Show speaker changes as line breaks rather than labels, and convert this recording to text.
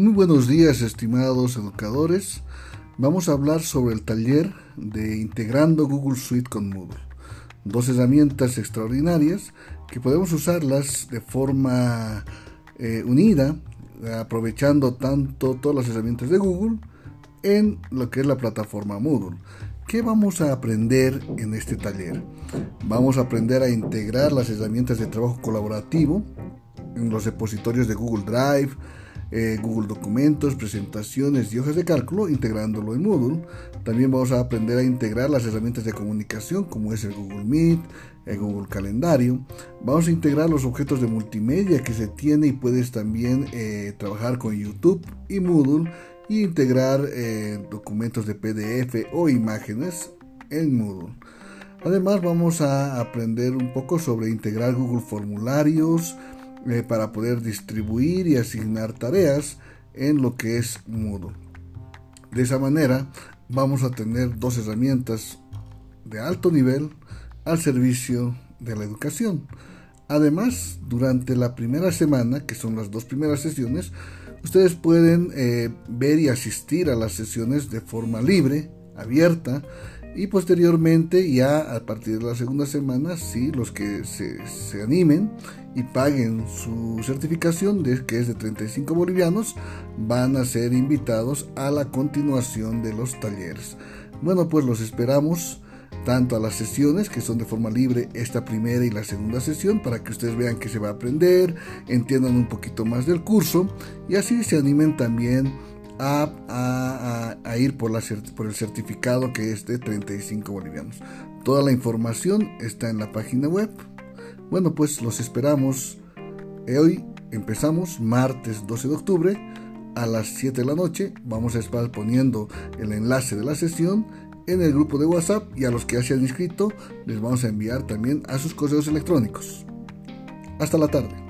Muy buenos días estimados educadores. Vamos a hablar sobre el taller de integrando Google Suite con Moodle. Dos herramientas extraordinarias que podemos usarlas de forma eh, unida, aprovechando tanto todas las herramientas de Google en lo que es la plataforma Moodle. ¿Qué vamos a aprender en este taller? Vamos a aprender a integrar las herramientas de trabajo colaborativo en los repositorios de Google Drive, eh, Google Documentos, presentaciones y hojas de cálculo, integrándolo en Moodle. También vamos a aprender a integrar las herramientas de comunicación como es el Google Meet, el Google Calendario. Vamos a integrar los objetos de multimedia que se tiene y puedes también eh, trabajar con YouTube y Moodle y integrar eh, documentos de PDF o imágenes en Moodle. Además vamos a aprender un poco sobre integrar Google Formularios, eh, para poder distribuir y asignar tareas en lo que es Moodle. De esa manera vamos a tener dos herramientas de alto nivel al servicio de la educación. Además, durante la primera semana, que son las dos primeras sesiones, ustedes pueden eh, ver y asistir a las sesiones de forma libre, abierta, y posteriormente ya a partir de la segunda semana, sí, los que se, se animen y paguen su certificación, de, que es de 35 bolivianos, van a ser invitados a la continuación de los talleres. Bueno, pues los esperamos tanto a las sesiones que son de forma libre, esta primera y la segunda sesión, para que ustedes vean que se va a aprender, entiendan un poquito más del curso y así se animen también a, ir por, por el certificado que es de 35 bolivianos. Toda la información está en la página web. Bueno, pues los esperamos. Eh, hoy empezamos martes 12 de octubre a las 7 de la noche. Vamos a estar poniendo el enlace de la sesión en el grupo de WhatsApp y a los que ya se han inscrito les vamos a enviar también a sus correos electrónicos. Hasta la tarde.